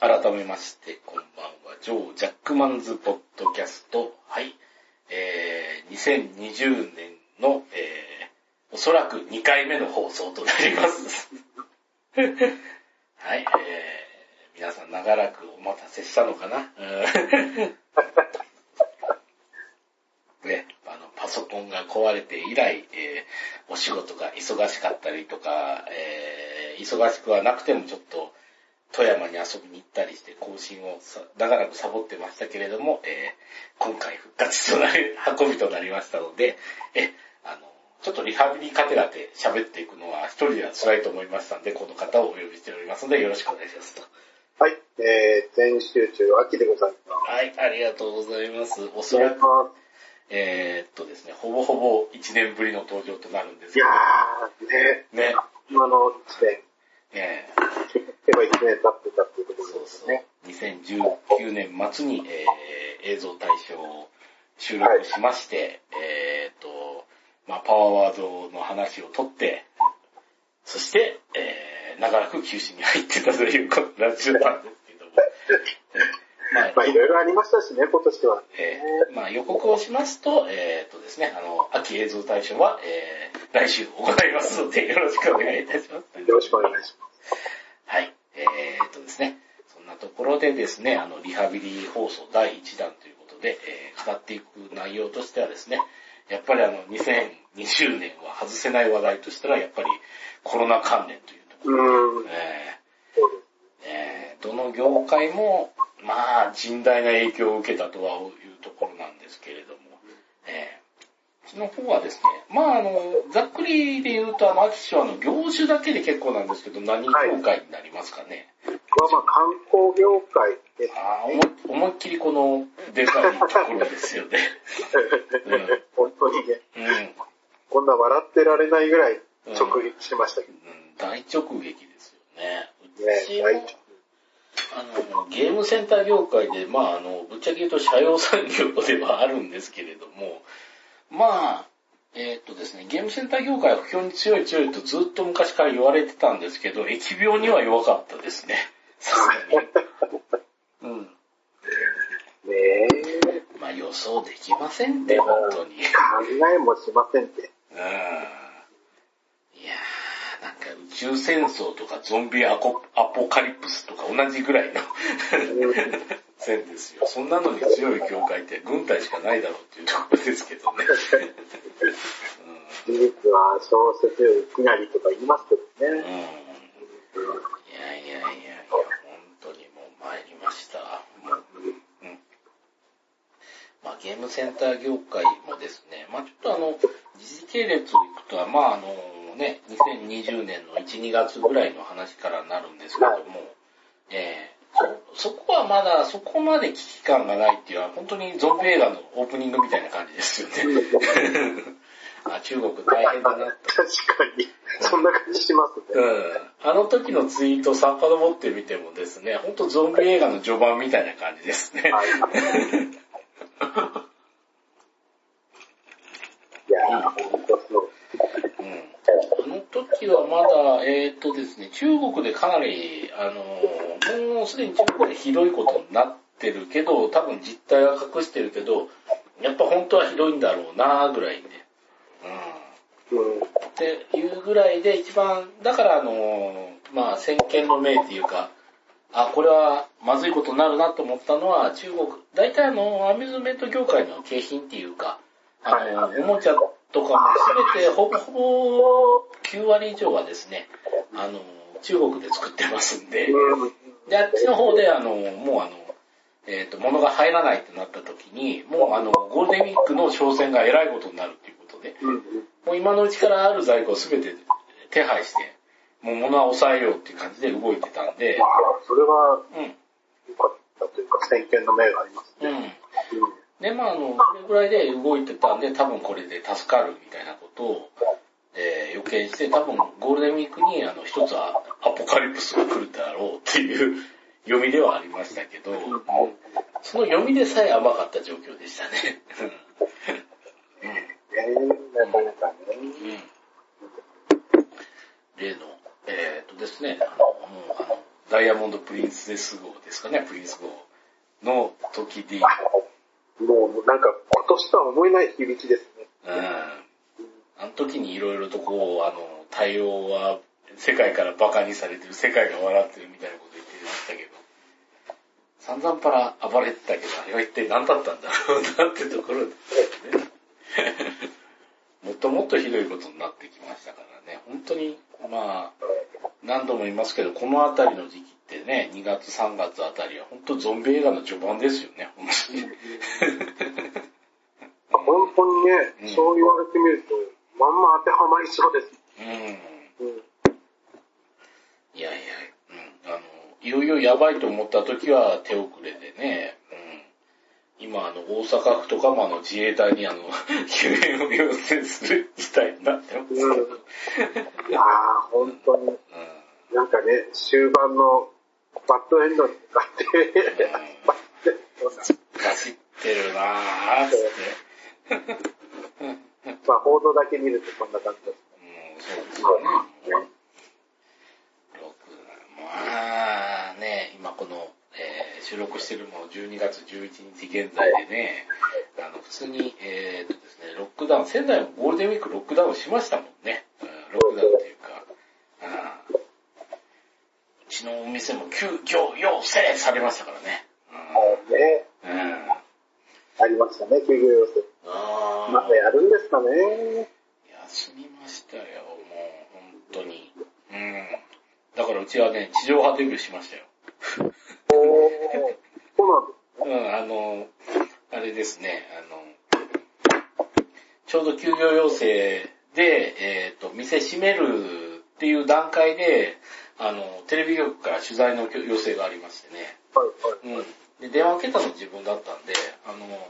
改めまして、こんばんは。ジョー・ジャックマンズ・ポッドキャスト。はい。えー、2020年の、えー、おそらく2回目の放送となります。はい。えー、皆さん長らくお待たせしたのかな ね、あの、パソコンが壊れて以来、えーお仕事が忙しかったりとか、えー忙しくはなくてもちょっと、富山に遊びに行ったりして更新をさ長らくサボってましたけれども、えー今回復活となる、運びとなりましたので、え、あの、ちょっとリハビリカテラで喋っていくのは一人では辛いと思いましたので、この方をお呼びしておりますので、よろしくお願いしますと。はい、えー、全集中秋でございます。はい、ありがとうございます。おそらく、えーっとですね、ほぼほぼ1年ぶりの登場となるんですいやけど、ー、ね、ね、今の1年、ね結局は1年経ってたっていうところそうそうですね。、2019年末に、えー映像大賞を収録しまして、えーっと、まあ、パワーワードの話を取って、そして、えー、長らく休止に入ってたということになっちゃったんですけども、まあまあいろいろありましたしね、今年は。えーまあ、予告をしますと、えーっとですね、あの、秋映像大賞は、えー、来週行いますので、よろしくお願いいたします。よろしくお願いします。はい。えーっとですね、そんなところでですね、あの、リハビリ放送第1弾ということで、えー語っていく内容としてはですね、やっぱりあの、2020年は外せない話題としたら、やっぱりコロナ関連というところ、えそうです。ーえーどの業界も、まあ、甚大な影響を受けたとはいうところなんですけれども、えー、その方はですね、まああの、ざっくりで言うと、あの、秋氏はあの、業種だけで結構なんですけど、何業界になりますかね。これはまあ観光業界です。ああ、思いっきりこの、でかいところですよね。う ん本当にね、うん。こんな笑ってられないぐらい直撃しましたけどうん大直撃ですよね。うね。ちもあの、ゲームセンター業界で、まあ、あの、ぶっちゃけ言うと社用産業ではあるんですけれども、まあ、えーっとですね、ゲームセンター業界は不況に強い強いとずっと昔から言われてたんですけど、疫病には弱かったですね。さすがに。うん。ねえ、まあ予想できませんって、本当に。考えもしませんって。うん。いやー、なんか宇宙戦争とかゾンビアコアポカリプスとか同じぐらいの 線ですよ。そんなのに強い業界って軍隊しかないだろうっていうところですけどね。事実は小説よりきなりとか言いますけどうん。うん。いやいや、本当にもう参りました。もううん。まあゲームセンター業界もですね、まあちょっとあの、時系列をいくとは、まああのね、2020年の1、2月ぐらいの話からなるんですけども、えーそ、そこはまだそこまで危機感がないっていうのは、本当にゾンビ映画のオープニングみたいな感じですよね。あ中国大変だなと。確かに、そんな感じしますうね。ん。あの時のツイート遡ってみてもですね、ほんとゾンビ映画の序盤みたいな感じですね。はい。いやー、ほんとそう。うん。あの時はまだ、えーっとですね、中国でかなり、あのーもうすでに中国でひどいことになってるけど、多分実態は隠してるけど、やっぱ本当はひどいんだろうなぐらいで。うん。うん。っていうぐらいで一番、だからあの、まあ先見の明っていうか、あ、これはまずいことになるなと思ったのは中国、大体あの、アミューズメント業界の景品っていうか、あの、おもちゃとかもすべてほぼほぼ9割以上はですね、あの、中国で作ってますんで、うん。で、あっちの方であの、もうあの、えっ、と、物が入らないってなった時に、もうあの、ゴールデンウィークの商戦が偉いことになるっていうことで、うん。もう今のうちからある在庫をすべて手配して、もう物は抑えようっていう感じで動いてたんでま、あ、それはうん、良かったというか、先見の明がありますね。うん。で、まああの、それぐらいで動いてたんで、多分これで助かるみたいなことを、えー予見して、多分ゴールデンウィークにあの、一つはアポカリプスが来るだろうっていう 読みではありましたけど、その読みでさえ甘かった状況でしたね。えー、なかなかね。うん例の、えっ、とですね、あの、もうあの、ダイヤモンドプリンセス号ですかね、プリンス号の時に、もうなんか今年とは思えない響きですね。うん。あの時にいろいろとこう、あの、対応は世界から馬鹿にされてる、世界が笑ってるみたいなこと言ってましたけど、散々パラ暴れてたけど、あれは一体何だったんだろうなってところですね。もっともっとひどいことになってきましたからね、本当に、まあ、何度も言いますけど、このあたりの時期ってね、2月3月あたりは本当ゾンビ映画の序盤ですよね、本当に。本当にね、うんそう言われてみると、まんま当てはまりそうです。うん。うん。いやいや、うん。あの、いよいよやばいと思った時は手遅れでね、うん。今、あの、大阪府とかもあの、自衛隊にあの、救援を要請する事態になってます。うんいやー、本当に、うん。なんかね、終盤のバッドエンドに向かって、バッて走ってるなぁ、つって。まあ報道だけ見るとこんな感じです。うん、そうですよね。六まあね、今この、えー収録してるもの12月11日現在でね、あの、普通に、えーっとですね、ロックダウン、仙台もゴールデンウィークロックダウンしましたもんね。うんロックダウンっていうか、うんうちのお店も急遽要請されましたからね。もうね、うん。うん。ありましたね、休業要請。あまだやるんですかね。休みましたよ、もう、本当に。うん。だからうちはね、地上波デビューしましたよ。おー、そうなんですうん、あの、あれですね、あの、ちょうど休業要請で、えっ、と、店閉めるっていう段階で、あの、テレビ局から取材の要請がありましてね。はいはい。うん。で、電話受けたの自分だったんで、あの、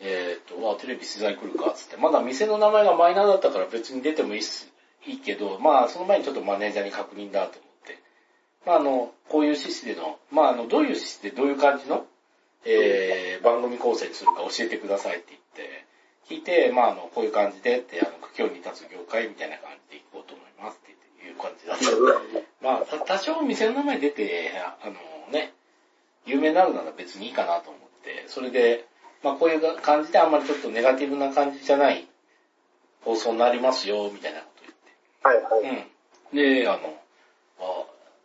えっ、と、あ、テレビ取材来るか、つって。まだ店の名前がマイナーだったから別に出てもいいっす、いいけど、まあ、その前にちょっとマネージャーに確認だと思って。まあ、あの、こういう趣旨での、まあ、あの、どういう趣旨でどういう感じの、えー、番組構成にするか教えてくださいって言って、聞いて、まあ、あの、こういう感じでって、あの、苦境に立つ業界みたいな感じで行こうと思いますっていう感じだった。まあ、た多少店の名前出て、ああのね、有名になるなら別にいいかなと思って、それで、まあこういう感じであんまりちょっとネガティブな感じじゃない放送になりますよ、みたいなことはいはい。言って。うん。で、あの、あ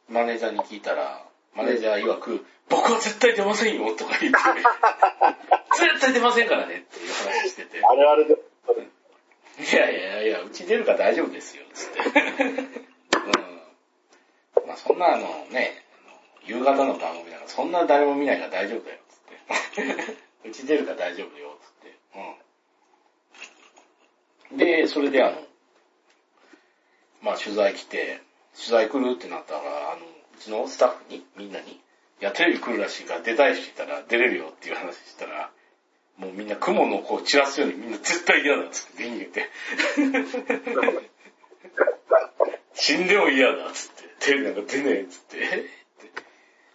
マネージャーに聞いたら、マネージャー曰く、僕は絶対出ませんよ、とか言って、絶対出ませんからね、っていう話してて。あれあれです。いやいやいや、うち出るから大丈夫ですよ、つって。うん。まあそんなあのね、夕方の番組だからそんな誰も見ないから大丈夫だよ、つって。うち出るから大丈夫よ、つって。うん。で、それであの、まあ取材来て、取材来るってなったら、あの、うちのスタッフに、みんなに、いや、テレビ来るらしいから出たい人いたら出れるよっていう話したら、もうみんな雲のこう散らすようにみんな絶対嫌だっつって逃げて。死んでも嫌だっつって。テレビなんか出ねえっつって。え？って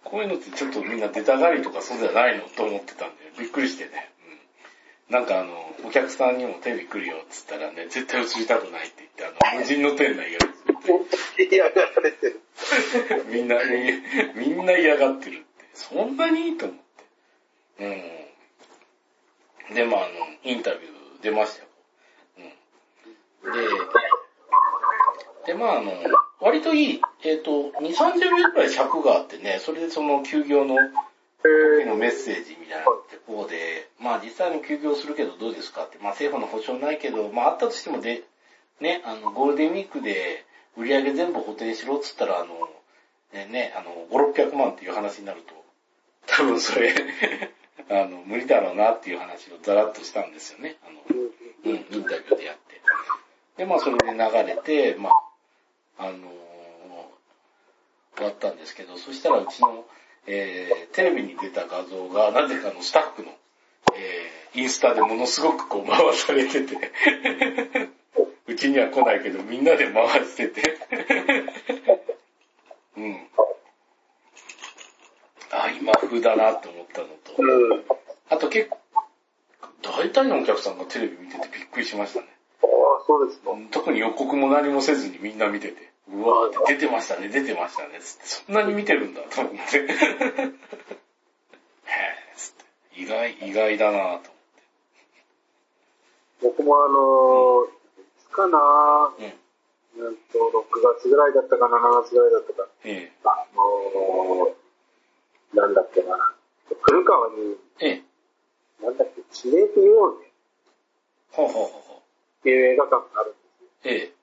こういうのってちょっとみんな出たがりとかそうじゃないのと思ってたんで、びっくりしてね。うん、なんかあの、お客さんにもテレビ来るよっつったらね、絶対映りたくないって言って、あの、無人の店内が嫌がられてる。みんな、みみんな嫌がってるって。そんなにと思って。うん。で、まあ、あの、インタビュー出ましたよ。うん。で、で、まあ、あの、割といい、えっ、と、2、30秒くらい尺があってね、それでその休業のえのメッセージみたいなのってこうで、まあ実際に休業するけどどうですかって、まあ政府の保証ないけど、まああったとしてもで、ね、あの、ゴールデンウィークで売り上げ全部補填しろっつったら、あの、ね、ね、あの、5、600万っていう話になると、多分それ、あの、無理だろうなっていう話をザラッとしたんですよね。あの、うん、インタビューでやって。で、まあそれで流れて、まあ、あのー終わったんですけど、そしたらうちの、えー、テレビに出た画像が、なぜかのスタッフの、えー、インスタでものすごくこう回されてて、うちには来ないけどみんなで回してて、うん。あ、今風だなって思ったのと、あと結構、大体のお客さんがテレビ見ててびっくりしましたね。あ、そうですか。特に予告も何もせずにみんな見てて、うわーって出てましたね、出てましたね、つって、そんなに見てるんだと思って。へぇー、つって。意外、意外だなと思って。僕もあのー、いつかなうん。うんと、6月ぐらいだったか7月ぐらいだったか。えあのー、なんだっけな。古川に、え。ええ。なんだっけ、地名って言おうねほうほうほうほう。っていう映画館があるんええ。で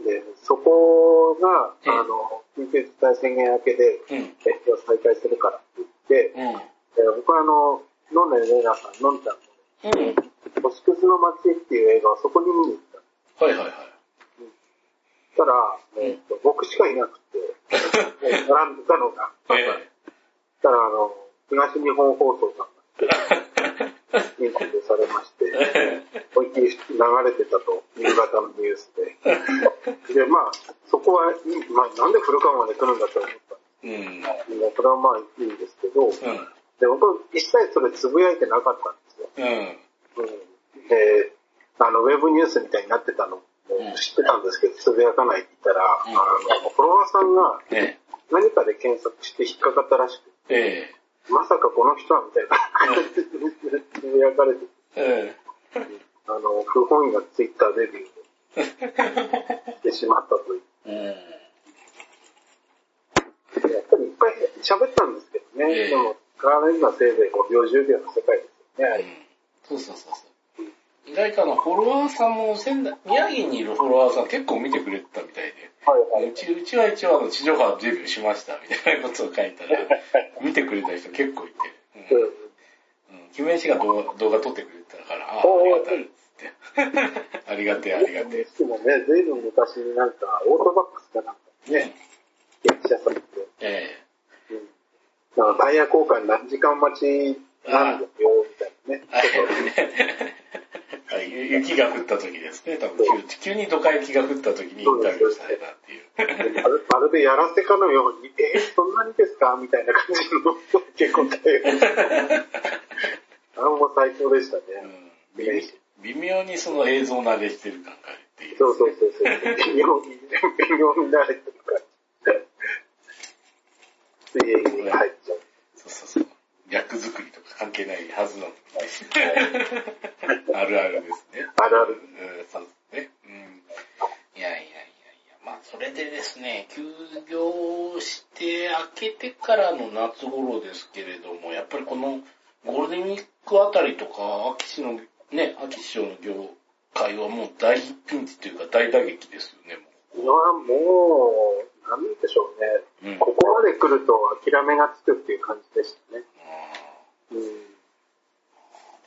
すよ。で、そこが、ええあの、緊急事態宣言明けで、うん。営業再開するからって言って、うん。で僕はあの、飲んでるレナさん、のんちゃんうん。の、星屑の街っていう映画をそこに見に行った。はいはいはい。そしたら、えっと僕しかいなくて、並んでたのが、そしえたらあの、東日本放送さんインタビューされまして、え。思いっきり流れてたと、夕方のニュースで。で、まあ、そこは、まあ、なんで古川まで来るんだと思ったうん。んで、それはまあいいんですけど、うん。で、僕、一切それつぶやいてなかったんですよ。うん。うん、で、あの、ウェブニュースみたいになってたのも知ってたんですけど、つぶやかないって言ったら、うんあの、フォロワーさんがえ何かで検索して引っかかったらしくて、え。えまさかこの人はみたいな感じでつぶやかれてて、え。えあの、不本意なツイッターデビューをしてしまったという。え。やっぱりいっぱい喋ったんですけどね。ええでも、使われるのはせいぜい5秒10秒の世界ですよね。うん。そうそうそうそう。意外とあの、フォロワーさんも仙台、宮城にいるフォロワーさん結構見てくれてたみたいで、はいはいうち、うちは一応あの、地上波デビューしましたみたいなことを書いたら、見てくれた人結構いて、うん。うんうん。決めしが動画動画撮ってくれてたから、ああ、ありがたいっつって。ありがてえ、ありがてえ。でもね、ずいぶん昔になんか、オートバックスかなんかね、電車さんって、えうん。なんかタイヤ交換何時間待ちなんですよ、みたいなね。雪が降った時ですね、多分急急にドカ雪が降った時にインタビューされたっていう。まるまるでやらせかのように、えー、そんなにですか？みたいな感じの結構対応。あれも最高でしたね。うん微妙にその映像慣れしてる感があるっていう。そうそうそうそう。微妙に、微妙に慣れてるから。で、入っちゃう。そうそうそう。役作りとか関係ないはずなのに。あるあるですね。ある。うん、そうですね。うん。いやいやいやいや、まあそれでですね、休業して明けてからの夏頃ですけれども、やっぱりこのゴールデンウィークあたりとか、秋市の、ね、秋市場の業界はもう大ピンチというか大打撃ですよね、もまあ、もう、なんでしょうね。う。うん。ここまで来ると諦めがつくっていう感じでしたね。あうん。ー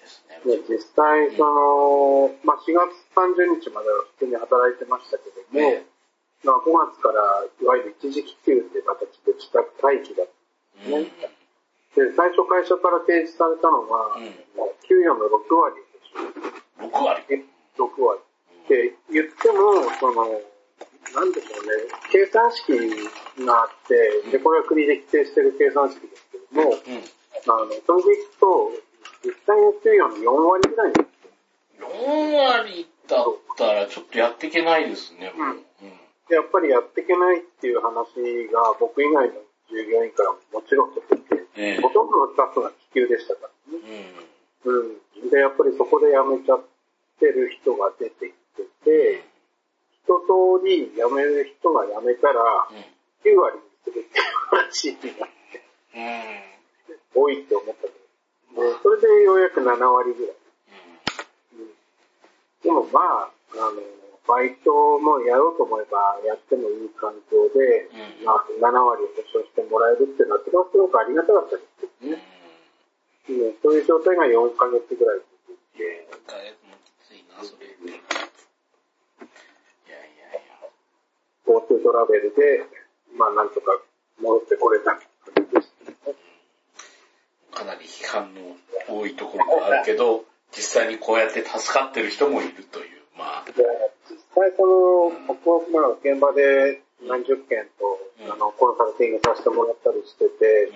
ですね。で実際、その、まあ、4月30日までは普通に働いてましたけども、ねまあ、5月からいわゆる一時帰給っていう形で自宅待機だっうん。ねで、最初会社から提示されたのが、うん給与の6割でしょ。6割？え6割。って言っても、その、なんでしょうね、計算式があって、で、これは国で規定してる計算式ですけども、うん。あの、それでいくと、実際の給与の4割ぐらいなんですよ4割だったらちょっとやっていけないですね、もう。うん。でやっぱりやっていけないっていう話が僕以外の従業員からももちろん出てて、ええほとんどのスタッフが気球でしたからね。うん。うん。で、やっぱりそこで辞めちゃってる人が出てきてて、一通り辞める人が辞めたら、うん。9割にするっていう話になって、うん。多いって思ったけど。で、それでようやく7割ぐらい。うんでもまあ、あの、バイトもやろうと思えばやってもいい環境で、うんまあ、7割を保証してもらえるっていうのは、すごくありがたかったですうん。うん。そういう状態が4ヶ月ぐらい続いて、一回もきついな、それ。いやいやいや。GoTo トラベルで、まあなんとか戻ってこれた感じでしたね。かなり批判の多いところもあるけど、実際にこうやって助かってる人もいるという、まあ。で実際その、僕はまあ現場で何十件と、うんあの、コンサルティングさせてもらったりしてて、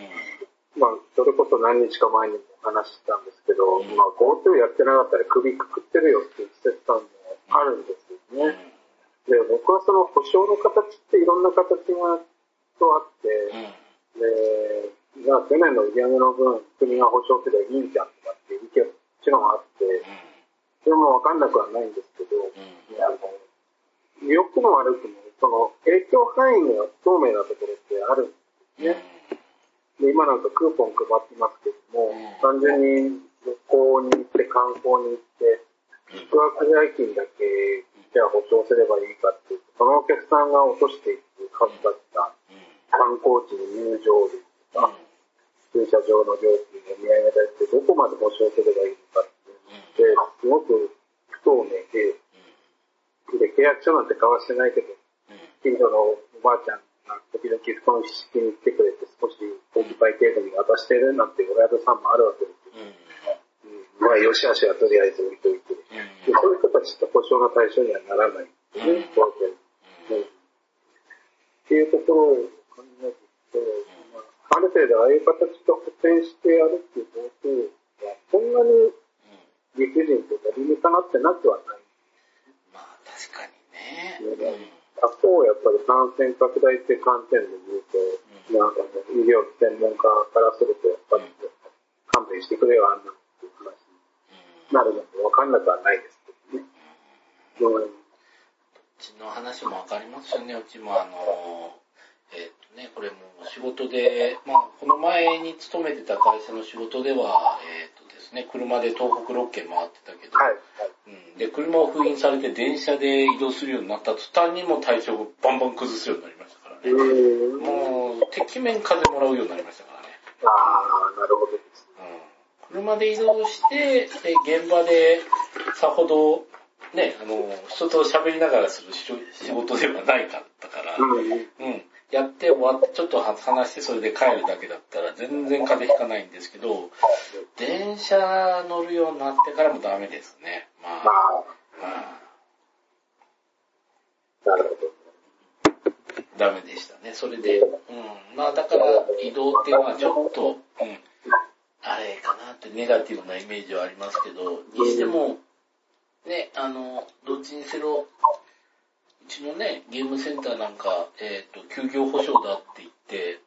うまあ、それこそ何日か前にも話してたんですけど、うんまあ、GoTo やってなかったら首くくってるよっていう季節感もあるんですよ。ね。で、僕はその保証の形っていろんな形がとあって、うん。で、じゃあ去年の売り上げの分、国が保証すればいいんじゃんとかっていう意見ももちろんあって、それもわかんなくはないんですけど、うん。あの、良くも悪くも、その影響範囲が不透明なところってあるんですね。で、今なんかクーポン配ってますけども、うん。単純に旅行に行って観光に行って、宿泊代金だけ、じゃあ保証すればいいかっていうと、そのお客さんが落としていく数だった観光地の入場料とか、駐車場の料金、お土産代ってどこまで保証すればいいのかってって、すごく不透明で、で、契約書なんて交わしてないけど、近所のおばあちゃんが時々布団敷きに来てくれて少しお小遣い程度に渡してるなんて親父さんもあるわけですよ。うん、まあ、よしあしはとりあえず置いといて。でそういう人たちって保証の対象にはならないですね、当然。うん。っていうところを考えていくと、あ、ある程度ああいう形で補填してやるっていうことは、そんなに理不尽とか理にかなってなくはない。まあ確かにね。他方、やっぱり感染拡大って観点で言うと、なんかね医療専門家からすると、やっぱり勘弁してくれよ、あんなっていう話になるのもわかんなくはないですけどね。うんうちの話もわかりますよね。うちもあの、えーっとね、これも仕事で、まあ、この前に勤めてた会社の仕事では、えーっとですね、車で東北6県回ってたけど、はい。うん、で、車を封印されて電車で移動するようになった途端にも体調をバンバン崩すようになりましたからね。うん。もう、てきめん風もらうようになりましたからね。ああ、なるほどですね。うん車で移動して、で、現場でさほど、ね、あの、人と喋りながらする仕仕事ではないかったから、うん。うん。やって終わって、ちょっと話してそれで帰るだけだったら全然風邪ひかないんですけど、電車乗るようになってからもダメですね。まあ、まあ、まなるほど。あ、ダメでしたね。それで、うん。まあだから移動っていうのはちょっと、うん。あれかなってネガティブなイメージはありますけど、にしても、ね、あの、どっちにせよ、うちのね、ゲームセンターなんか、えっ、と、休業保障だって言って、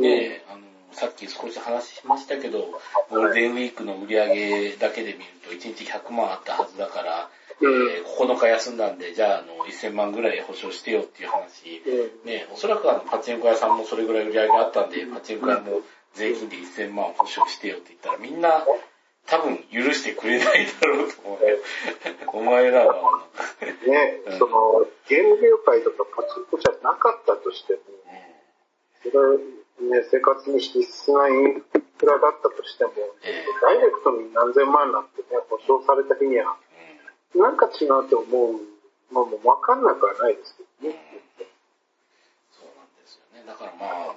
ね、あの、さっき少し話しましたけど、ゴールデンウィークの売り上げだけで見ると1日100万あったはずだから、えー9日休んだんで、じゃあ、あの、1000万ぐらい保証してよっていう話、うん。ね、おそらくあの、パチンコ屋さんもそれぐらい売り上げあったんで、パチンコ屋も税金で1000万保証してよって言ったら、みんな多分許してくれないだろうと思うよ。お前らは、ねうん、その、ゲーム業界とかパチンコじゃなかったとしても、それ、ね、生活に必須なインフラだったとしても、ええダイレクトに何千万なんてね、保証された日には、うんなんか違うと思うのもわかんなくはないですけどね。そうなんですよね。だからまあ、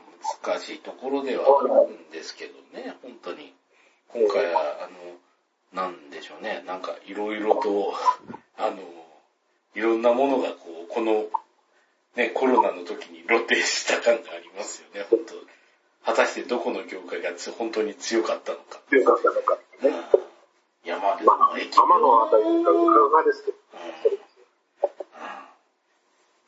難しいところではあるんですけどね、本当に。今回は、あの、なんでしょうね、なんかいろいろと、あの、いろんなものがこう、この、ね、コロナの時に露呈した感がありますよね、本当果たしてどこの業界がつ本当に強かったのか。強かったのかね。いや、まあ、で。まあ、も駅天のあたりが伺ですけど、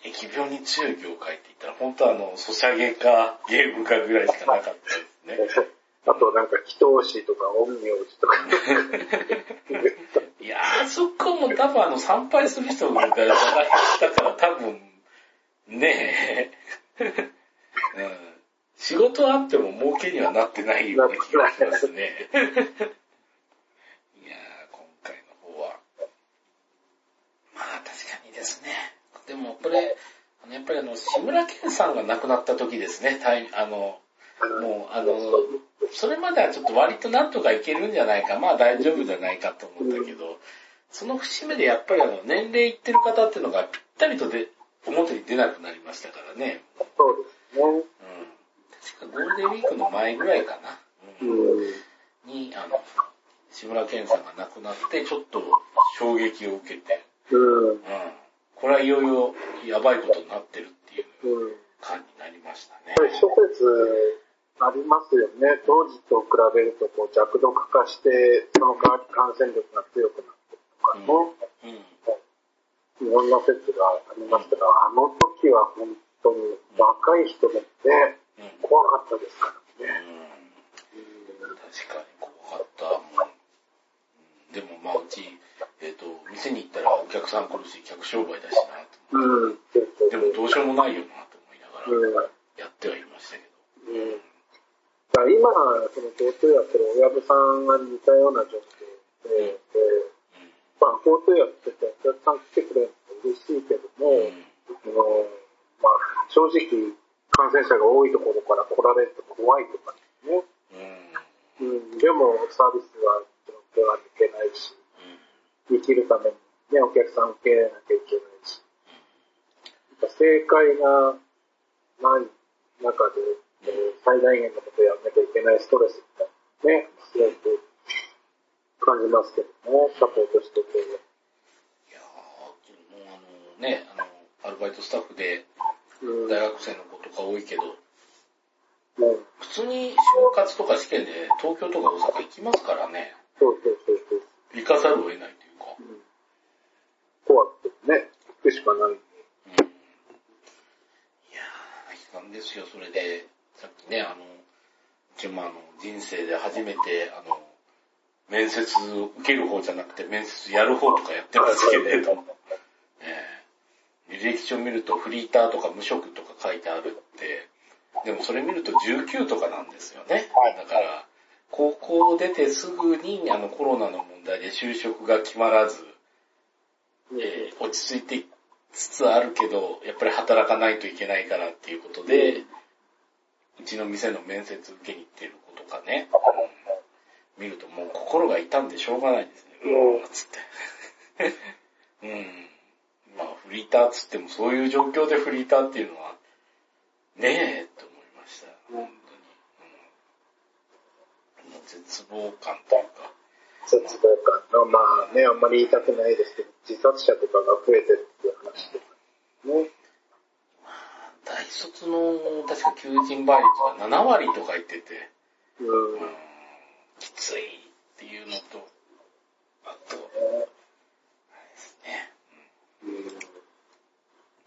疫病に強い業界って言ったら、本当はあの、ソシャゲかゲームかぐらいしかなかったですね。あとなんか、祈祷師とか、陰陽師とか。いやー、そこも多分あの、参拝する人がいたら、だから多分、ねえ、うん、仕事あっても儲けにはなってないような気がしますね。いやー、今回の方は、まあ確かにですね。でもこれ、やっぱりあの、志村けんさんが亡くなった時ですね、あの、もう、あの、それまではちょっと割となんとかいけるんじゃないか、まあ大丈夫じゃないかと思ったけど、その節目でやっぱりあの、年齢いってる方っていうのがぴったりとで、表に出なくなりましたからね。そうですね。うん。確かゴールデンウィークの前ぐらいかな。ううん。ん。に、あの、志村けんさんが亡くなって、ちょっと衝撃を受けて、うん。うん。これはいよいよやばいことになってるっていううん。感になりましたね。これ諸説ありますよね。当時と比べるとこう弱毒化して、その代わり感染力が強くなってるとかね。うん。いろんな説がありましたが、あの時は本当に若い人でね、うん。怖かったですからね。うん。確かに怖かった。もううんでもまあうち、えっ、と、店に行ったらお客さん来るし、客商売だしなと。うん。でもどうしようもないよなと思いながらうん。やってはいましたけど。うん。だ今、その GoTo やってる親分さんが似たような状況で、でまあ GoTo やっててお客さん来てくれるの嬉しいけども、のまあ正直感染者が多いところから来られると怖いとかね。うん。うん。でもサービスは手は抜けないし、生きるためにね、お客さん受け入れなきゃいけないし。正解がない中で、えー最大限のことをやらなきゃいけないストレスみたいなね、すごく感じますけどね、サポートしてて。いやー、もうあのね、あの、アルバイトスタッフでうん。大学生の子とか多いけど、うん普通に就活とかしてで東京とか大阪行きますからね、そうそうそうそう。行かざるを得ないというか。うん怖くてね、行くしかない。うん。いやー、悲惨ですよ、それで、さっきね、あの、うちもあの、人生で初めて、あの、面接受ける方じゃなくて面接やる方とかやってますけれども、ええ履歴書見るとフリーターとか無職とか書いてあるって、でもそれ見ると19とかなんですよね。はい。だから、高校出てすぐにあのコロナの問題で就職が決まらず、えー落ち着いてつつあるけど、やっぱり働かないといけないからっていうことで、うちの店の面接受けに行ってる子とかね、うん見るともう心が痛んでしょうがないですね。うんうーん、つって。うん。まあ、フリーターっつってもそういう状況でフリーターっていうのは、ねえ、と思いました。本当に。うん、絶望感というか、絶望感の、まあね、あんまり言いたくないですけど、自殺者とかが増えてるっていう話で。ね。大卒の確か求人倍率が7割とか言ってて、うん。うん、きついっていうのと、あと、あれですね。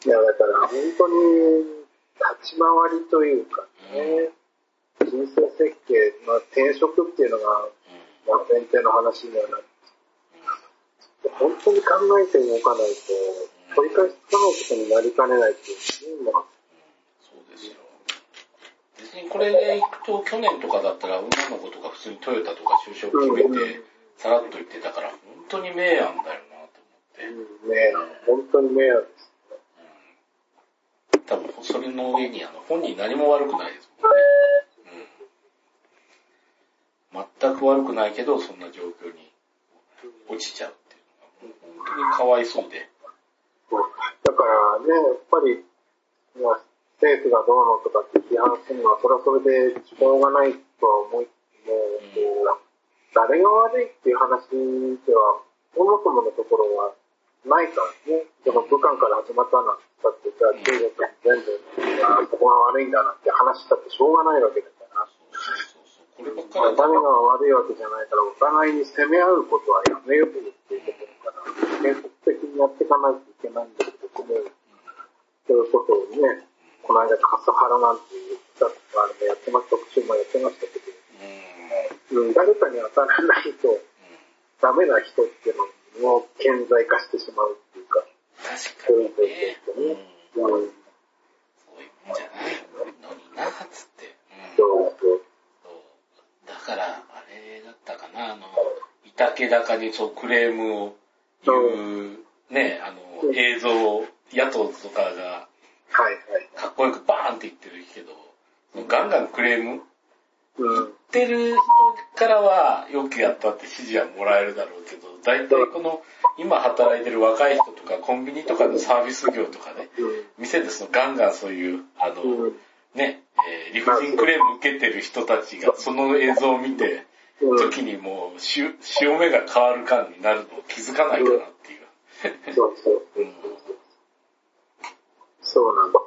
いや、だから本当に立ち回りというかね、人生設計、まあ転職っていうのが、うん。まあ前提の話にはなって、本当に考えて動かないと、取り返しつかないことになりかねないっていうね、まあそうですよ。別にこれで行くと去年とかだったら女の子とか普通にトヨタとか就職決めて、さらっと言ってたから、本当に名案だよなと思って。うんね本当に迷惑です。多分それの上にあの本人何も悪くないですもんね。うん。全く悪くないけど、そんな状況に落ちちゃうっていうのが、本当にかわいそうで。だからね、やっぱり、まあ、政府がどうのとかって批判するのは、それはそれでしょうがないとは思いつつも、こう誰が悪いっていう話では、そもそものところはないからね。その武漢から始まったなんて言ったって、じゃあ中国全部、あそこが悪いんだなって話したってしょうがないわけだから。誰が悪いわけじゃないから、お互いに責め合うことはやめようっていうところから、原則的にやっていかないといけないんだけど、そういうことをね、この間カスハラなんていう企画があれでやってました、特集もやってましたけど、うん。うん、誰かに当たらないとダメな人っていうのを顕在化してしまうっていうか、確かそういう状にね。うん。況でね。うん、そういうもんじゃないのにな、つって。うん。そうそう。そうだから、あれだったかな、あの、いたけだかにそうクレームを言う、ね、あの、映像を野党とかがはいはい。かっこよくバーンって言ってるけど、ガンガンクレーム？うん。言ってる人からはよくやったって指示はもらえるだろうけど、大体この今働いてる若い人とかコンビニとかのサービス業とかね、うん。店でそのガンガンそういう、あの、うん。ね、えー理不尽クレーム受けてる人たちがその映像を見て、うん。時にもう潮潮目が変わる感になるのを気づかないかなっていう。そうそう。うんそうなんで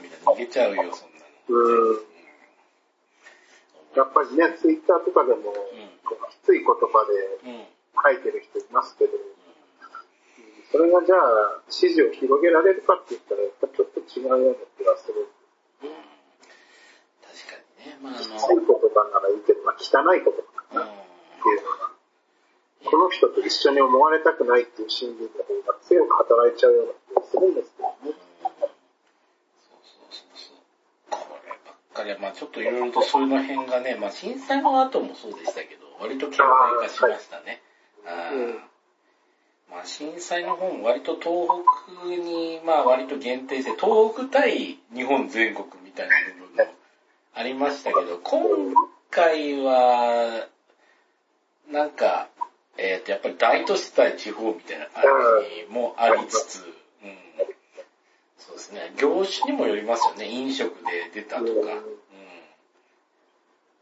みんな逃げちゃうよ、そんなの。うん。やっぱりね、ツイッターとかでも、きつい言葉で。書いてる人いますけど、それがじゃあ、支持を広げられるかって言ったら、やっぱちょっと違うような気がする。うん。確かにね。まあ、あきの、ついことかならいいけど、まあ、汚いことかなっていうのが、この人と一緒に思われたくないっていう心理の方が強く働いちゃうような気がするんですけどね。そうそうそうそう。こればっかりは、まあちょっといろいろとそういうの辺がね、まあ震災の後もそうでしたけど、割と顕在化しましたね。うんまあ震災の方も割と東北に、まあ割と限定して、東北対日本全国みたいな部分もありましたけど、今回は、なんか、えっ、と、やっぱり大都市対地方みたいな感じもありつつ、うん。そうですね。業種にもよりますよね。飲食で出たとか。うん。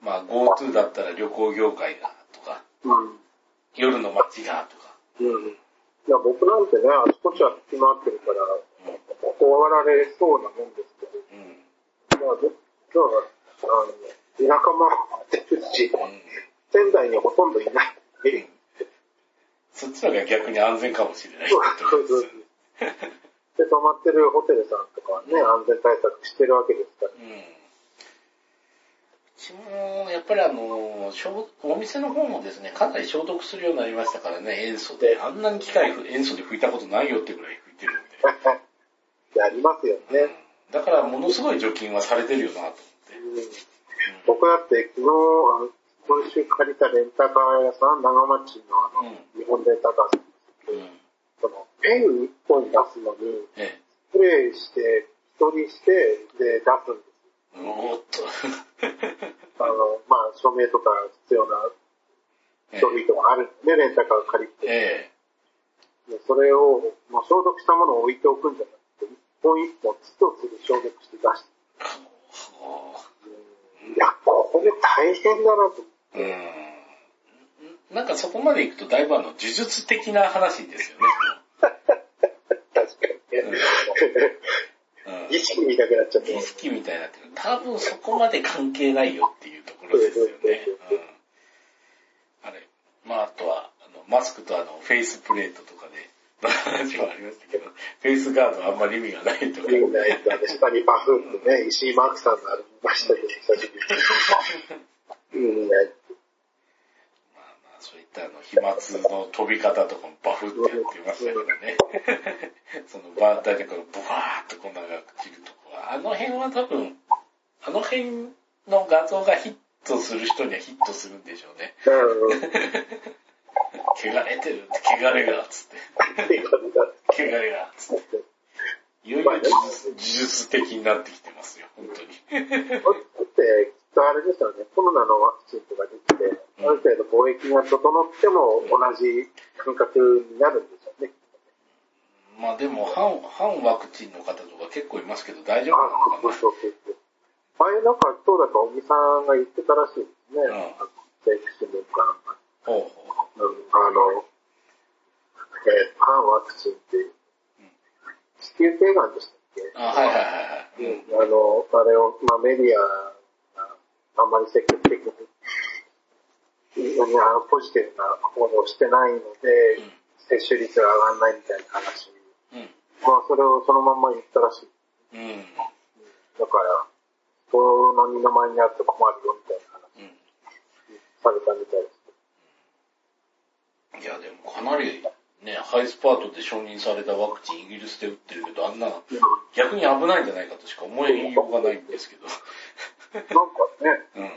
まあ GoTo だったら旅行業界がとか、うん。夜の街がとか。うん。いや、僕なんてね、あちこちは聞き回ってるから、断られそうなもんですけど、うん。まあ、僕は、あの、田舎もってるし、うん。仙台にほとんどいない。うん。そっちの方が逆に安全かもしれない。そうそうそう。で、泊まってるホテルさんとかはね、安全対策してるわけですから。うん。うちも、やっぱりあの、消お店の方もですね、かなり消毒するようになりましたからね、塩素で。あんなに機械塩素で拭いたことないよってぐらい拭いてるんで。やりますよね。うんだからものすごい除菌はされてるよなと思って。うん僕だって昨日、今週借りたレンタカー屋さん、長町のあの、う日本レンタカーさん、うん。その、ペン一本出すのに、えスプレーして、人にして、で、出すんですえ。おーっと。あの、まあ、署名とか必要な書類とかあるんでね、レンタカー借りて。ええ。でそれを、まあ、消毒したものを置いておくんじゃなくて、一本一本つとつで消毒して出して。ほいや、これ大変だなと。ううん。なんかそこまで行くとだいぶあの、呪術的な話ですよね。確かにね。うん。儀式みたくなっちゃって儀ます。式みたいになってる。多分そこまで関係ないよっていうところですよね。うん。あれ。まああとは、あの、マスクとあの、フェイスプレートとかで、の話もありましたけど、フェイスガードあんまり意味がないとか。みんなやつあの下にパフってね、石井マークさんがありましたけど、久しぶりに。うん、ねまあまあ、そういったあの、飛沫の飛び方とかもバフってやってましたからね。そのバーターでこのブワーっと粉が散るとこは、あの辺は多分、あの辺の画像がヒットする人にはヒットするんでしょうね。うん。汚れてるって、汚れが、つって。汚れが、つって。いよいよ呪術呪術的になってきてますよ、本当に。だって、きっとあれですよね、コロナのワクチンとかできて、ある程度貿易が整っても同じ感覚になるんでしょうね。まあでも、反、反ワクチンの方とか結構いますけど大丈夫なのあ、かな？そうそうそう。前なんかそうだと尾身さんが言ってたらしいですね。うんあの政府新聞かなんか。ほうほう。うんあの、えー反ワクチンって、子宮頸がんでしたっけ？あ、はいはいはいはい。うん。あの、あれを、まあ、メディアがあんまり積極的に、あのポジティブな報道をしてないので、接種率が上がらないみたいな話。うん。まあ、それをそのまんま言ったらしい。うん。うん。だから、人の身の前にあって困るよみたいな話うん。されたみたいです。いや、でもかなりね、ハイスパートで承認されたワクチンイギリスで打ってるけど、あんな、逆に危ないんじゃないかとしか思いようがないんですけど。なんかね、うん。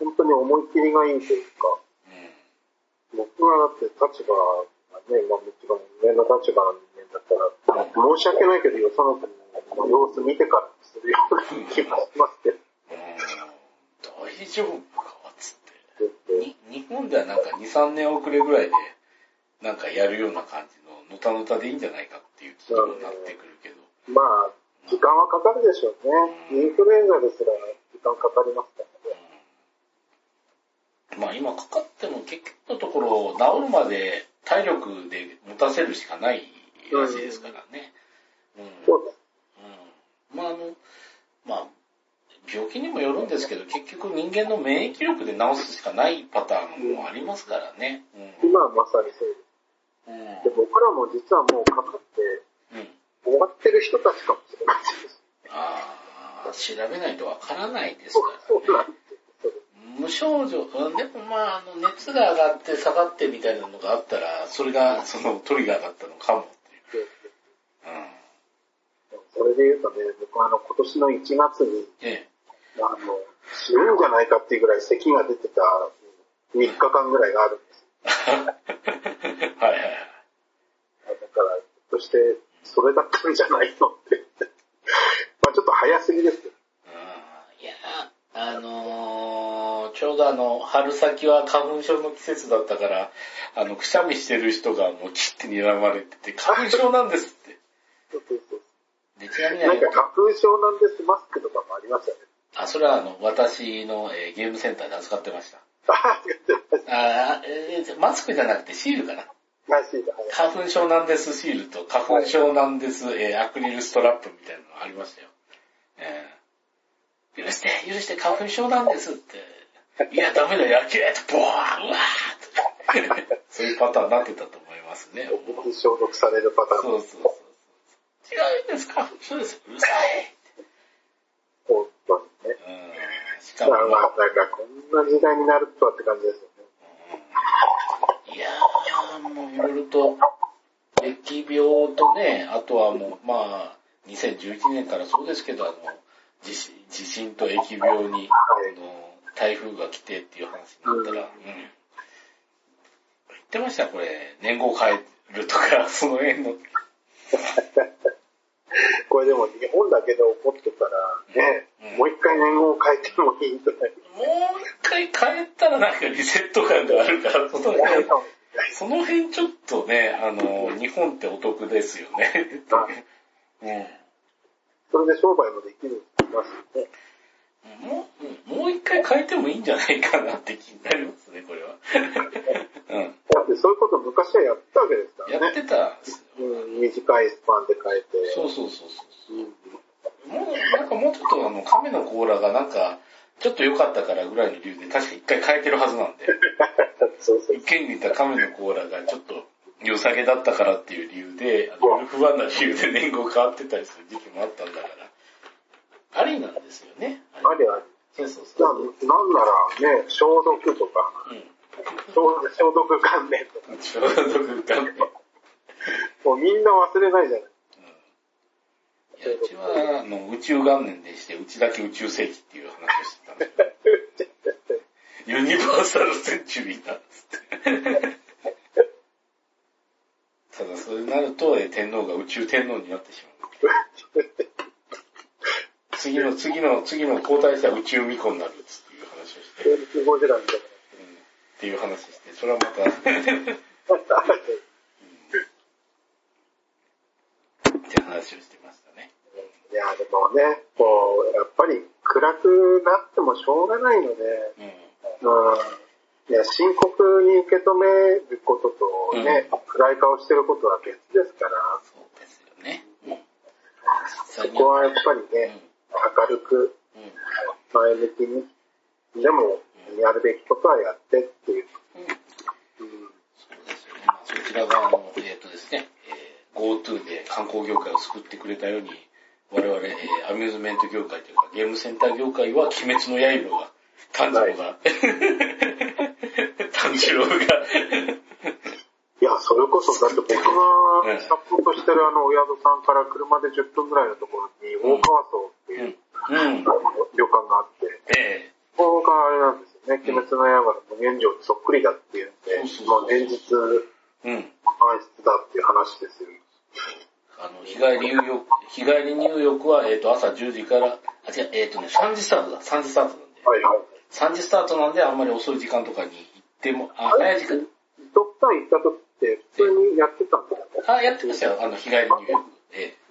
うん。本当に思い切りがいいというか、僕はだって立場がね、まあもちろん上の立場の人間だったら、申し訳ないけど、よその国の様子見てからにするような気がしますけど。うん。大丈夫かつって。日本ではなんか2、3年遅れぐらいで、なんかやるような感じの、のたのたでいいんじゃないかっていう気になってくるけど。まあ、時間はかかるでしょうね。インフルエンザですら時間かかりますからまあ今かかっても結局のところ治るまで体力で持たせるしかないらしいですからね。うん。そうです。うん。まああの、まあ、病気にもよるんですけど、結局人間の免疫力で治すしかないパターンもありますからね。うん、今はまさにそうです。うん、で僕らも実はもうかかって、終わってる人たちかもしれないです。ああ、調べないとわからないですからね。そうなんです無症状、でもまあ、あの、熱が上がって下がってみたいなのがあったら、それがそのトリガーだったのかもっていう。うん。それで言うとね、僕あの、今年の1月に、ええ、あの、死ぬんじゃないかっていうぐらい咳が出てた3日間ぐらいがあるんです。はいはいはい。だから、そして、それだったんじゃないのって。まあちょっと早すぎですけど。いや、あのー、ちょうどあの、春先は花粉症の季節だったから、あの、くしゃみしてる人がもう切って睨まれてて、花粉症なんですって。そうそうそう。で、ちなみになんか花粉症なんですマスクとかもありましたね。あ、それはあの、私の、えー、ゲームセンターで扱ってました。あ、えー、マスクじゃなくてシールかな。花粉症なんですシールと花粉症なんです、えー、アクリルストラップみたいなのありましたよ。えー、許して、許して花粉症なんですって。いや、ダメだ、野球ってボーンうわーって。そういうパターンになってたと思いますね。消毒されるパターン。そうそうそう。違うんです、花粉症です。うるさい。本当にね。うん。しかも。まあ、なんかこんな時代になるとはって感じですよね。うん、いやー、もういろいろと、疫病とね、あとはもう、まあ、2011年からそうですけど、あの、地地震と疫病に、あの、台風が来てっていう話になったら、うん。言ってました、これ、年号変えるとか、その辺の。これでも日本だけで起こってたら、ね、うん、もう一回年号を変えてもいいんじゃない？もう一回変えたらなんかリセット感があるから、その辺、その辺ちょっとね、あの、日本ってお得ですよね。うん。それで商売もできるって言いますよね。もう、もう一回変えてもいいんじゃないかなって気になりますね、これは。うん。だってそういうこと昔はやってたわけですからね。やってたうん、短いスパンで変えて。そうそうそうそう。うん、もう、なんかもうちょっとあの、亀の甲羅がなんか、ちょっと良かったからぐらいの理由で確か一回変えてるはずなんで。そうそう。一見にいた亀の甲羅がちょっと良さげだったからっていう理由で、あの、不安な理由で年号変わってたりする時期もあったんだから。あですよね。ありあり。そうそうそう。なんならね、消毒とか、うん、消毒関連とか。消毒関連。もうみんな忘れないじゃない。いや、うちは、あの、宇宙元年でして、うちだけ宇宙世紀っていう話をしてたんですよ。ユニバーサルセンチュリーだっつって。ただ、そうなると、天皇が宇宙天皇になってしまう。次の、次の、次の交代したら宇宙巫女になるっていう話をして。ゴジラみたいな。っていう話して、それはまたって話をしてましたね。いや、でもね、こう、やっぱり暗くなってもしょうがないので、うん、うん、いや、深刻に受け止めることとね、うん、暗い顔してることは別ですから。そうですよね。うん、そこはやっぱりね、明るく、前向きに、でも、やるべきことはやってっていう。うん。そうですよね。まあ、そちら側の、えっ、ー、とですね、えー、GoTo で観光業界を救ってくれたように、我々、えー、アミューズメント業界というか、ゲームセンター業界は、鬼滅の刃が、炭治郎が、炭治郎がいや、それこそ、だって僕がサポートしてるあの、お宿さんから車で10分ぐらいのところに、大川荘っていう、うん、旅館があって、ええ。ここがあれなんですよね、鬼滅の刃の無限城にそっくりだっていうんで、まあ現実、うん、暗室だっていう話ですよ。あの、日帰り入浴、日帰り入浴は、えっ、ー、と、朝10時から、あ、違う、えっ、ー、とね、3時スタートだ、3時スタートなんで。はいはい。3時スタートなんで、あんまり遅い時間とかに行っても、あ、早い時間。どっか行った時って普通にやってたんですかあ、やってましたよ、あの、日帰り入浴。ええ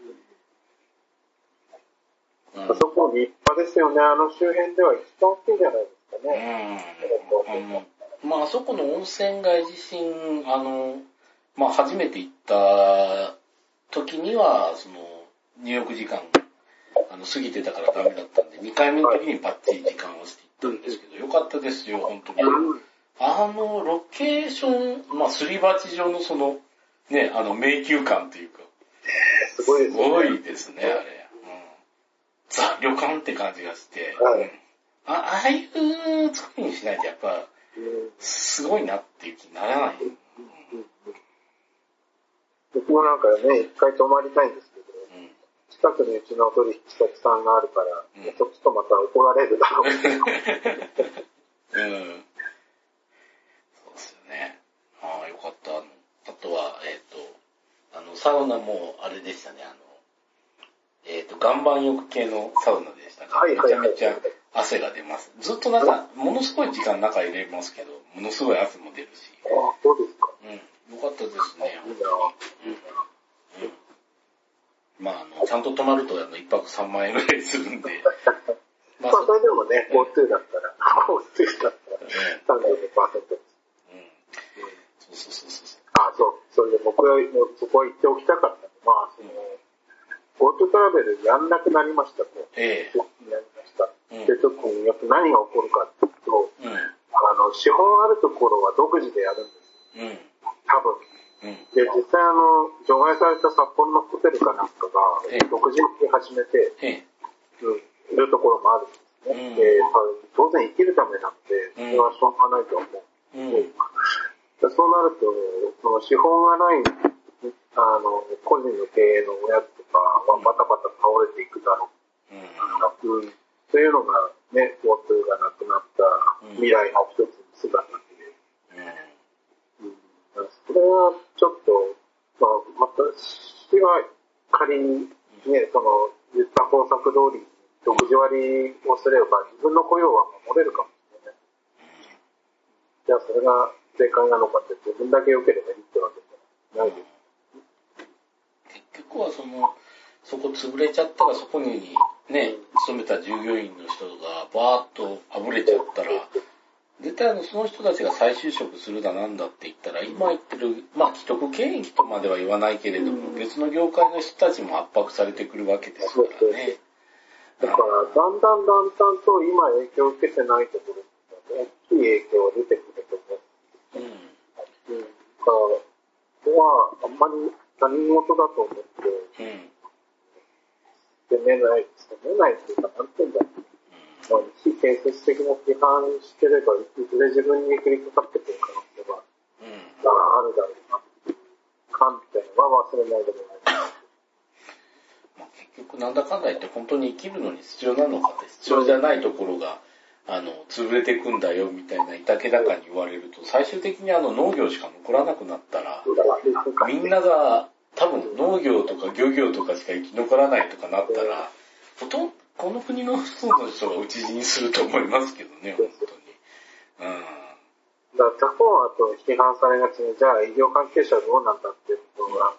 あそこ立派ですよね。あの周辺では一番大きいじゃないですかね。うん。まあ、あそこの温泉街自身、あの、まあ、初めて行った時には、その、入浴時間あの、過ぎてたからダメだったんで、2回目の時にバッチリ時間をしていったんですけど、よかったですよ、本当に。あの、ロケーション、まあ、すり鉢状のその、ね、あの、迷宮感というか、すごいですすね。ごいですね、あれ。うん、ザ・旅館って感じがして、はいうんあああいう作りにしないとやっぱ、うんすごいなっていう気にならない。僕もなんかね、一回泊まりたいんですけど、うん近くにうちの取引先さんがあるから、うんそっちとまた怒られるだろう。うんすよね。ああ、よかった。あのあとは、えっ、と、あの、サウナもあれでしたね、あの、えっ、と、岩盤浴系のサウナでしたから、はいはいはいめちゃめちゃ汗が出ます。ずっとなんか、ものすごい時間中入れますけど、ものすごい汗も出るし。ああ、そうですか。うん。よかったですね、本当に。うん。うん。まあ、あの、ちゃんと泊まると、あの、一泊3万円ぐらいするんで、ままあ、それでもね、GoTo だったら、GoTo だったら35%です。うん。そうそうそうそう。あ、そう。それで僕はもうそこは行っておきたかったのは、その、GoTo トラベルやんなくなりましたと。ええやりました。うんで、特にやっぱ何が起こるかっていうと、うん。あの、資本あるところは独自でやるんです。うん。多分。うん。で、実際あの、除外された札幌のホテルかなんかがええ、独自に始めて、ええ。うん、いるところもあるんですね。うんで、まあ当然生きるためなんで、それはしょうがないと思う。うん。でそうなると、その資本がない、あの、個人の経営の親とかはバタバタ倒れていくだろうん。う。うん。というのがね、GoTo がなくなった未来の一つの姿で、うん。うん、それはちょっと、まあ、私は仮にね、その、言った方策通り、独自割をすれば自分の雇用は守れるかもしれない。じゃあそれが正解なのかって自分だけ良ければいいってわけじゃないです。結局はその、そこ潰れちゃったらそこにね、勤めた従業員の人がバーッとあぶれちゃったら、絶対あの、その人たちが再就職するだなんだって言ったら、今言ってる、まあ、既得権益とまでは言わないけれども、別の業界の人たちも圧迫されてくるわけですからね。だから、だんだんだんだんと今影響を受けてないところに大きい影響が出てくると思かはあんまり他人事だと思って、うん。責めない、責めないっていうか、なんていうんだろう。まあ、非建設的な批判してれば、いずれ自分に降りかかってくる可能性は、うん。まあ、あるだろうな。観点は忘れないでもない。まあ、結局なんだかんだ言って本当に生きるのに必要なのかって必要じゃないところが、あの、潰れていくんだよみたいな板気高に言われると、最終的にあの農業しか残らなくなったら、みんなが多分農業とか漁業とかしか生き残らないとかなったら、ほとんどこの国の普通の人が討ち死にすると思いますけどね、本当に。うん。だから他方はと批判されがちに、じゃあ医療関係者はどうなんだっていうことが、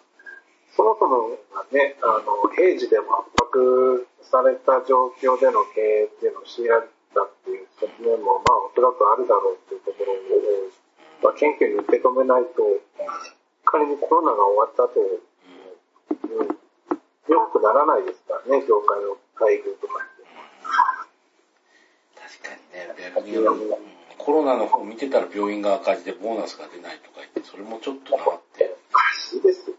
そもそもね、あの、平時でも圧迫された状況での経営っていうのを強いられたっていう側面も、まあおそらくあるだろうっていうところを、まあ謙虚に受け止めないと、仮にコロナが終わった後、うん、良くならないですからね、業界の待遇とかって。確かにね、逆にあの、うんコロナの方見てたら病院が赤字でボーナスが出ないとか言って、それもちょっとなって。おかしいですよ。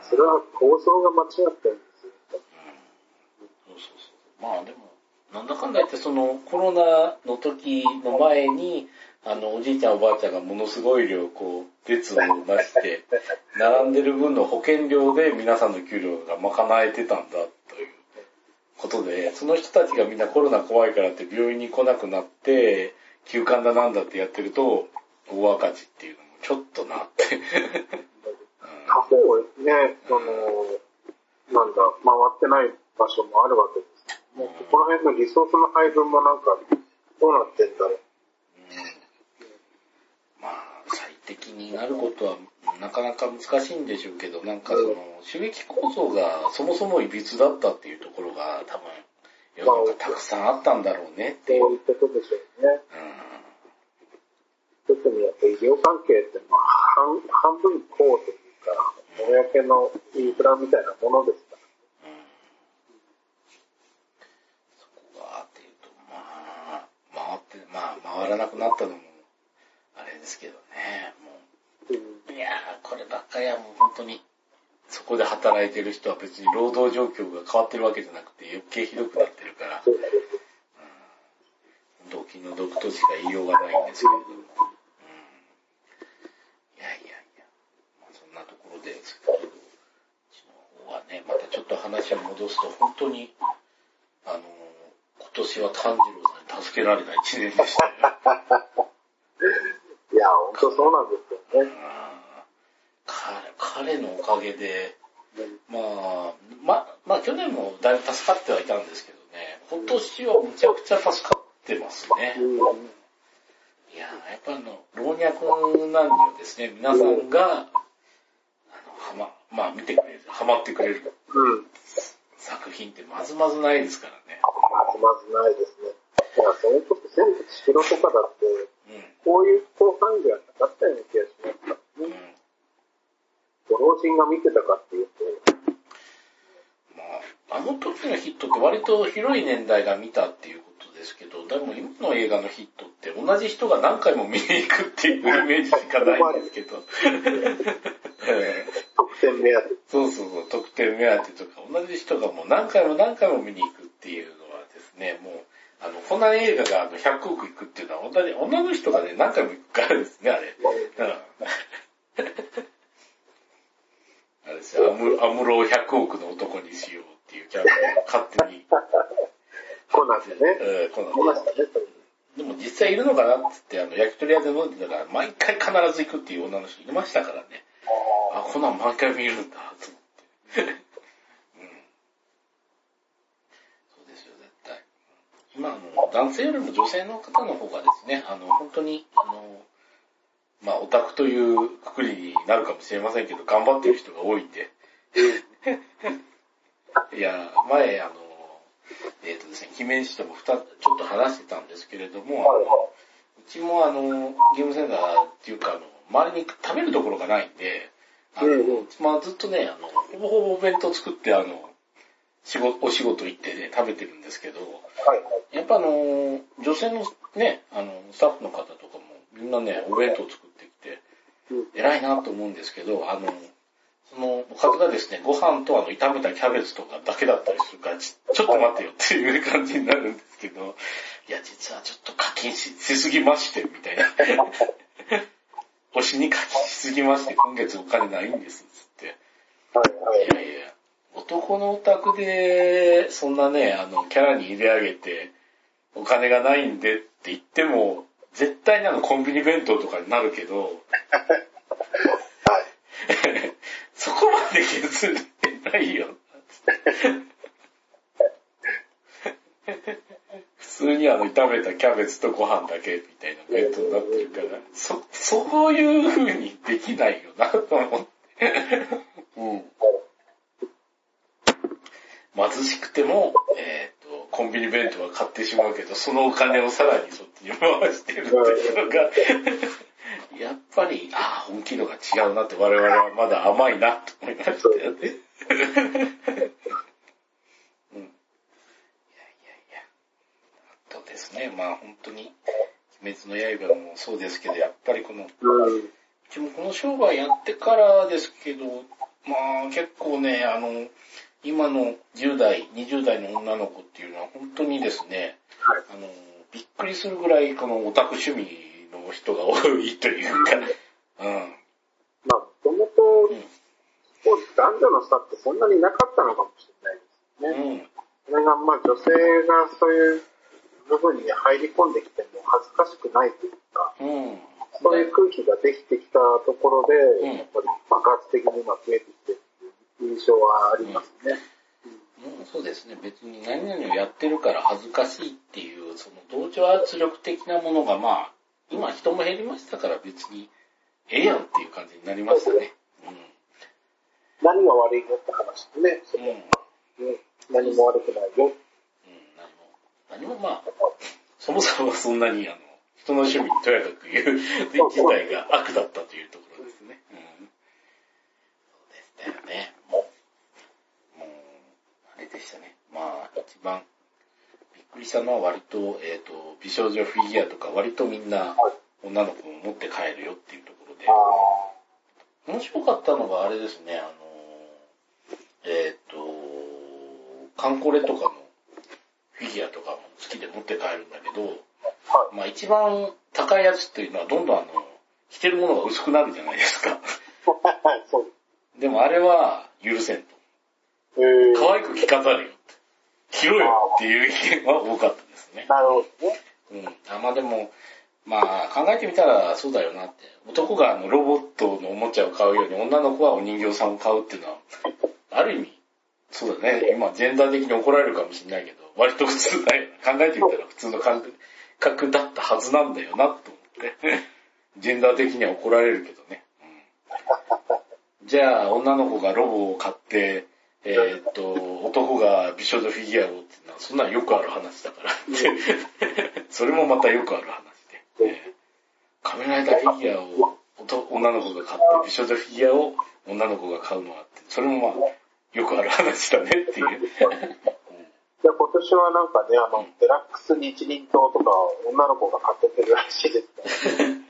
それは構造が間違ってるんですよ。そうそうそう。まあでも、なんだかんだ言ってそのコロナの時の前に、あの、おじいちゃんおばあちゃんがものすごい量、こう、列をなして、並んでる分の保険料で皆さんの給料が賄えてたんだということで、その人たちがみんなコロナ怖いからって病院に来なくなって、休館だなんだってやってると、大赤字っていうのもちょっとなって。他方ね、その、なんだ、回ってない場所もあるわけです。もうここら辺のリソースの配分もなんか、どうなってんだろう。まあ、最適になることはなかなか難しいんでしょうけど、なんかその、収益構造がそもそも歪だったっていうところが多分、世の中たくさんあったんだろうねっていう。そういうことでしょうね。特にやっぱ医療関係って、まあ、半半分こうというか、公のインフラみたいなものですから。がらなくなったのも、あれですけどね、もう。いやー、こればっかりはもう本当に、そこで働いてる人は別に労働状況が変わってるわけじゃなくて余計ひどくなってるから、うだね。本当気の毒としか言いようがないんですけれども。うん。いやいやいや、まあ、そんなところですけど、うちの方はね、またちょっと話を戻すと、本当に、あの、今年は炭治郎助けられた一年でしたね。いや、本当そうなんですよね。彼、彼のおかげで、まあ、ま、まあ去年もだいぶ助かってはいたんですけどね、今年はむちゃくちゃ助かってますね。うん。いやーやっぱあの、老若男女ですね、皆さんが、あの、はま、まあ見てくれる、ハマってくれるうん。作品ってまずまずないですからね。まずまずないですね。だからその時全部千尋とかだって、うん。こういう好感度はなかったような気がしますからうんね。。ご老人が見てたかっていうと、まあ、あの時のヒットって割と広い年代が見たっていうことですけど、でも今の映画のヒットって同じ人が何回も見に行くっていう イメージしかないんですけど。ええ得点目当て。そうそうそう、特典目当てとか、同じ人がもう何回も何回も見に行くっていうのはですね、もう、あの、コナン映画があの100億行くっていうのは、同じ、女の人がね、何回も行くからですね、あれ。うん。あれですよ、アムアムロを100億の男にしようっていうキャラクターを勝手に。コナンでね。うん、コナン見ましたね、それ。でも実際いるのかなってって、あの、焼き鳥屋で飲んでたら、毎回必ず行くっていう女の人いましたからね。あ、コナン毎回見るんだ、と思って。うん。そうですよ、絶対。今、あの、男性よりも女性の方の方がですね、あの、本当に、あの、まあ、オタクというくくりになるかもしれませんけど、頑張ってる人が多いんで。いや、前、あの、えっ、とですね、鬼面師とも二つ、ちょっと話してたんですけれども、あのうちもあの、ゲームセンターっていうか、あの、周りに食べるところがないんで、あの、まあずっとね、あの、ほぼほぼお弁当作って、あの、仕事、お仕事行ってね、食べてるんですけど、はいはい。やっぱあの、女性のね、あの、スタッフの方とかも、みんなね、お弁当作ってきて、うん偉いなと思うんですけど、あの、その、おかずがですね、ご飯とあの、炒めたキャベツとかだけだったりするから、ちちょっと待ってよっていう感じになるんですけど、いや、実はちょっと課金ししすぎまして、みたいな。推しに課金しすぎまして、今月お金ないんです、つって。はいはいい。やいや、男のオタクで、そんなね、あの、キャラに入れ上げて、お金がないんでって言っても、絶対にあの、コンビニ弁当とかになるけど、はい。そこまで削ってないよ。普通にあの、炒めたキャベツとご飯だけみたいな弁当になってるから、そ、そういう風にできないよな、と思って。うん。貧しくても、えっ、と、コンビニ弁当は買ってしまうけど、そのお金をさらにそっちに回してるっていうのが、やっぱり、ああ、本気度が違うなって我々はまだ甘いなと思いましたよね。うん。いやいやいや。あとですね、まあ本当に、鬼滅の刃もそうですけど、やっぱりこの、うん。うちもこの商売やってからですけど、まあ結構ね、あの、今の10代、20代の女の子っていうのは本当にですね、はい。あの、びっくりするぐらいこのオタク趣味の人が多いというか、うん。まあ、もともと男女の差ってそんなになかったのかもしれないですね。うん。それが、まあ、女性がそういう部分に入り込んできても恥ずかしくないというか、うん。そういう空気ができてきたところで、んやっぱり爆発的に今増えてきてる印象はありますね。もうそうですね、別に何々をやってるから恥ずかしいっていう、その同調圧力的なものがまあ、今人も減りましたから別に、ええやんっていう感じになりましたね。何が悪いのって話でね、そうん。うん。何も悪くないよ。うん、何も、何もまあ、そもそもそんなにあの、人の趣味にとやかく言う自体が悪だったというところですね。うん。そうでしたよね。でしたね。まあ、一番びっくりしたのは割と、えっ、と、美少女フィギュアとか割とみんなはい女の子も持って帰るよっていうところで、あ面白かったのがあれですね、あの、えっ、と、カンコレとかのフィギュアとかも好きで持って帰るんだけど。まあ一番高いやつっていうのはどんどんあの、着てるものが薄くなるじゃないですか。でもあれは許せんと。えー、可愛く着飾るよ。着ろよっていう意見は多かったですね。なるほどね。うん。あ、まあでも、まあ考えてみたらそうだよなって。男があのロボットのおもちゃを買うように女の子はお人形さんを買うっていうのは、ある意味、そうだね。今、ジェンダー的に怒られるかもしれないけど、割と普通だよな。考えてみたら普通の感覚だったはずなんだよな、と思って。ジェンダー的には怒られるけどね。うん、じゃあ、女の子がロボを買って、えーっと、男が美少女フィギュアをってのは、そんなんよくある話だから。それもまたよくある話で。えー仮面ライダーフィギュアを男女の子が買って、美少女フィギュアを女の子が買うのはって、それもまあ、よくある話だねっていう。じゃあ今年はなんかね、あの、デラックス日輪刀とか女の子が買ってってるらしいですね。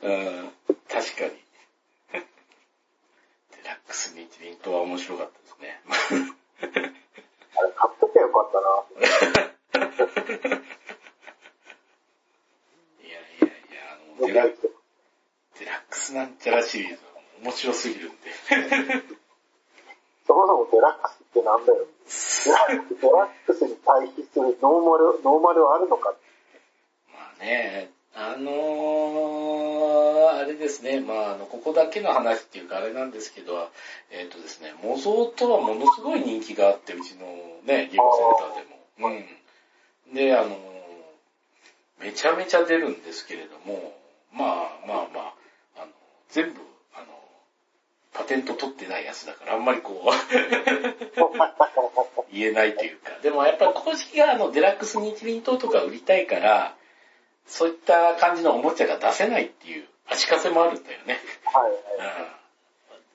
うん、確かに。デラックスに一輪とは面白かったですね。あれ買っときゃよかったな。い やいやいや、あの、デラよくないけどデラックスなんちゃらシリーズは面白すぎるんで。そもそもデラックスってなんだよ。デラデラックスに対比するノーマル、ノーマルはあるのか。まあね、あのー、あれですね、まああの、ここだけの話っていうかあれなんですけど、えっ、とですね、模造とはものすごい人気があって、うちのね、ゲームセンターでも。うん。で、あのー、めちゃめちゃ出るんですけれども、まあまあまあ、あの、全部、あの、パテント取ってないやつだから、あんまりこう、言えないというか。でもやっぱり公式があのデラックス日輪刀とか売りたいから、そういった感じのおもちゃが出せないっていう足かせもあるんだよね。はいうん。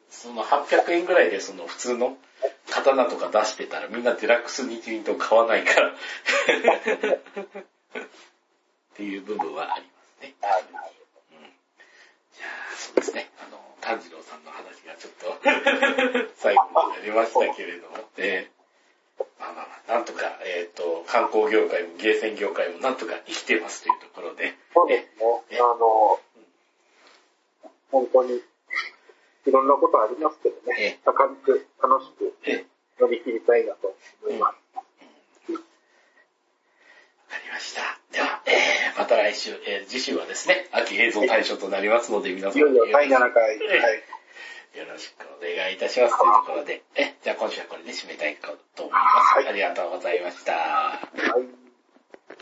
その800円ぐらいでその普通の刀とか出してたらみんなデラックス日輪刀買わないから。っていう部分はありますね。はい。うんじゃあ、そうですね。あの、炭治郎さんの話がちょっと 最後になりましたけれども、えーまあまあまあ、なんとか、えっ、と、観光業界もゲーセン業界もなんとか生きてますというところで、そうですえね。あの、本当に、いろんなことありますけどえね。明るく、楽しくえ、乗り切りたいなと思います。わかりました。では、えーまた来週、えー次週はですね、秋映像大賞となりますので、皆さんいよいよ第7回。はい。よろしくお願いいたしますというところで、え、じゃあ今週はこれで締めたいと思います。はいありがとうございました。はい。